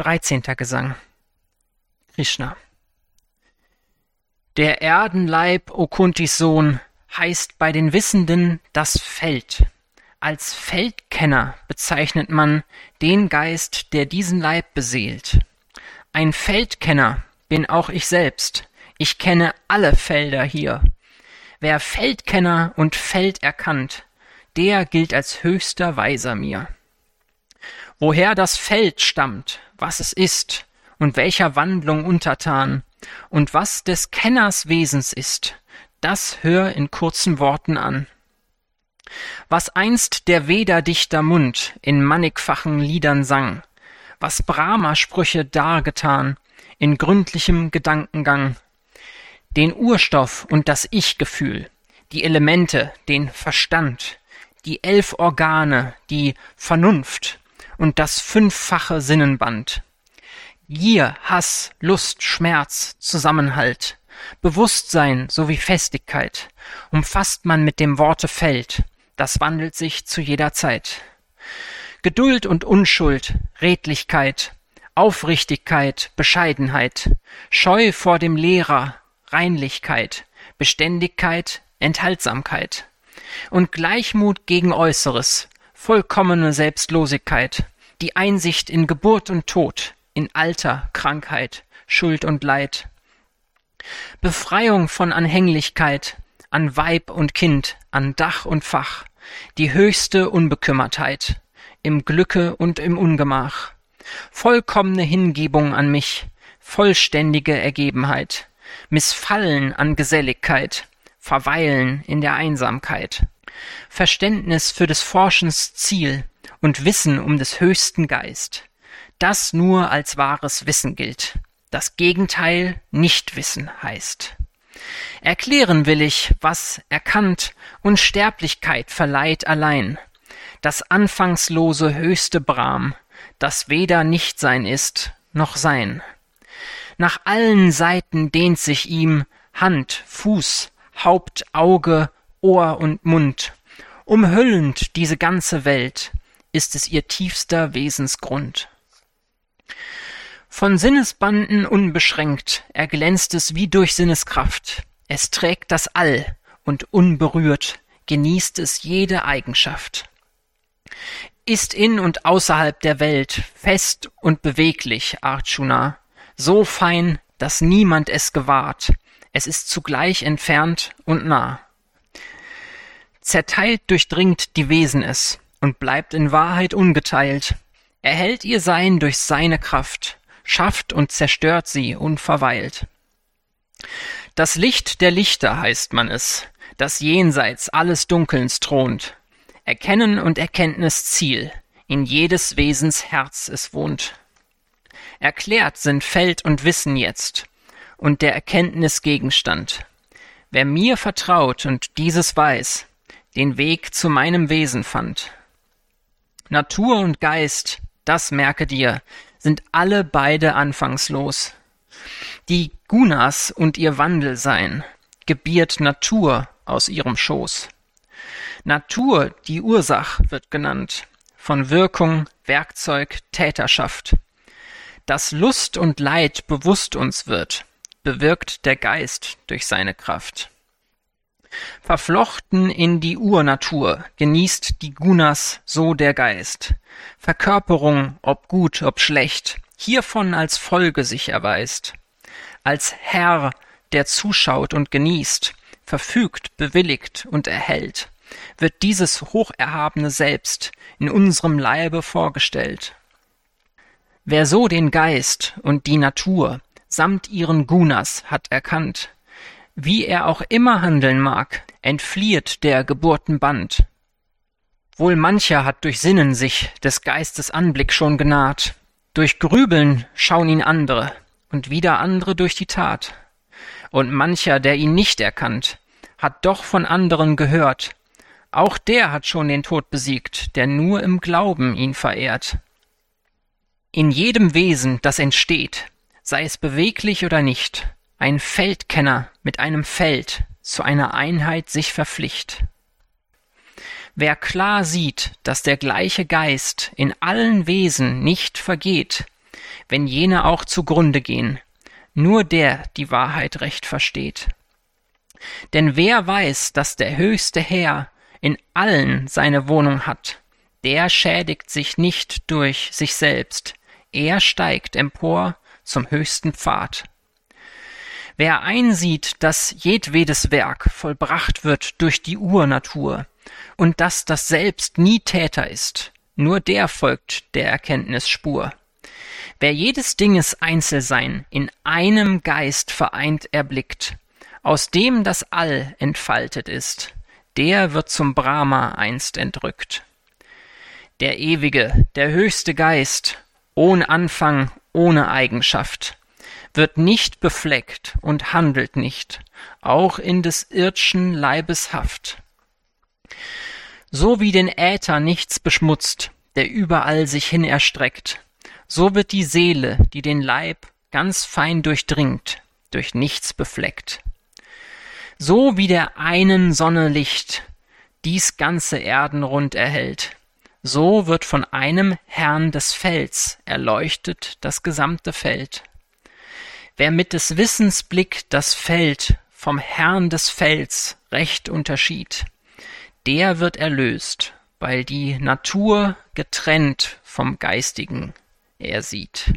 Dreizehnter Gesang Krishna Der Erdenleib, o Kuntis Sohn, heißt bei den Wissenden das Feld. Als Feldkenner bezeichnet man den Geist, der diesen Leib beseelt. Ein Feldkenner bin auch ich selbst. Ich kenne alle Felder hier. Wer Feldkenner und Feld erkannt, der gilt als höchster Weiser mir woher das Feld stammt, was es ist und welcher Wandlung untertan und was des Kenners Wesens ist, das hör in kurzen Worten an. Was einst der Veda-Dichter Mund in mannigfachen Liedern sang, was Brahma-Sprüche dargetan in gründlichem Gedankengang, den Urstoff und das Ich-Gefühl, die Elemente, den Verstand, die elf Organe, die Vernunft, und das fünffache Sinnenband. Gier, Hass, Lust, Schmerz, Zusammenhalt, Bewusstsein sowie Festigkeit. Umfasst man mit dem Worte Feld, das wandelt sich zu jeder Zeit. Geduld und Unschuld, Redlichkeit, Aufrichtigkeit, Bescheidenheit, Scheu vor dem Lehrer, Reinlichkeit, Beständigkeit, Enthaltsamkeit. Und Gleichmut gegen Äußeres, vollkommene Selbstlosigkeit, die Einsicht in Geburt und Tod, in Alter, Krankheit, Schuld und Leid. Befreiung von Anhänglichkeit an Weib und Kind, an Dach und Fach, die höchste Unbekümmertheit, im Glücke und im Ungemach. Vollkommene Hingebung an mich, vollständige Ergebenheit, Missfallen an Geselligkeit, Verweilen in der Einsamkeit. Verständnis für des Forschens Ziel und Wissen um des höchsten Geist. Das nur als wahres Wissen gilt. Das Gegenteil Nichtwissen heißt. Erklären will ich, was erkannt Unsterblichkeit verleiht allein. Das anfangslose höchste Brahm, das weder Nichtsein ist, noch Sein. Nach allen Seiten dehnt sich ihm Hand, Fuß, Haupt, Auge, Ohr und Mund. Umhüllend diese ganze Welt ist es ihr tiefster Wesensgrund. Von Sinnesbanden unbeschränkt erglänzt es wie durch Sinneskraft. Es trägt das All und unberührt genießt es jede Eigenschaft. Ist in und außerhalb der Welt fest und beweglich, Arjuna, so fein, dass niemand es gewahrt. Es ist zugleich entfernt und nah. Zerteilt durchdringt die Wesen es und bleibt in Wahrheit ungeteilt. Erhält ihr Sein durch seine Kraft, schafft und zerstört sie unverweilt. Das Licht der Lichter heißt man es, das jenseits alles Dunkelns thront. Erkennen und Erkenntnis Ziel, in jedes Wesens Herz es wohnt. Erklärt sind Feld und Wissen jetzt und der Erkenntnis Gegenstand. Wer mir vertraut und dieses weiß, den Weg zu meinem Wesen fand. Natur und Geist, das merke dir, sind alle beide anfangslos. Die Gunas und ihr Wandelsein gebiert Natur aus ihrem Schoß. Natur, die Ursach, wird genannt, von Wirkung, Werkzeug, Täterschaft. Dass Lust und Leid bewusst uns wird, bewirkt der Geist durch seine Kraft. Verflochten in die Urnatur genießt die Gunas so der Geist. Verkörperung, ob gut, ob schlecht, hiervon als Folge sich erweist. Als Herr, der zuschaut und genießt, verfügt, bewilligt und erhält, wird dieses hocherhabene Selbst in unserem Leibe vorgestellt. Wer so den Geist und die Natur samt ihren Gunas hat erkannt, wie er auch immer handeln mag, entfliehet der Geburten Band. Wohl mancher hat durch Sinnen sich des Geistes Anblick schon genaht, durch Grübeln schauen ihn andere, und wieder andere durch die Tat. Und mancher, der ihn nicht erkannt, hat doch von anderen gehört, auch der hat schon den Tod besiegt, der nur im Glauben ihn verehrt. In jedem Wesen, das entsteht, sei es beweglich oder nicht, ein Feldkenner mit einem Feld zu einer Einheit sich verpflicht. Wer klar sieht, dass der gleiche Geist in allen Wesen nicht vergeht, wenn jene auch zugrunde gehen. Nur der die Wahrheit recht versteht. Denn wer weiß, dass der höchste Herr in allen seine Wohnung hat, der schädigt sich nicht durch sich selbst, er steigt empor zum höchsten Pfad. Wer einsieht, dass jedwedes Werk vollbracht wird durch die Urnatur und dass das Selbst nie Täter ist, nur der folgt der Erkenntnis Spur. Wer jedes Dinges Einzelsein in einem Geist vereint erblickt, aus dem das All entfaltet ist, der wird zum Brahma einst entrückt. Der ewige, der höchste Geist, ohne Anfang, ohne Eigenschaft, wird nicht befleckt und handelt nicht, auch in des irdschen Leibes Haft. So wie den Äther nichts beschmutzt, der überall sich hin erstreckt, so wird die Seele, die den Leib ganz fein durchdringt, durch nichts befleckt. So wie der einen Sonne Licht dies ganze Erdenrund erhellt, so wird von einem Herrn des Felds erleuchtet das gesamte Feld. Wer mit des Wissens Blick das Feld vom Herrn des Felds recht unterschied, der wird erlöst, weil die Natur getrennt vom Geistigen er sieht.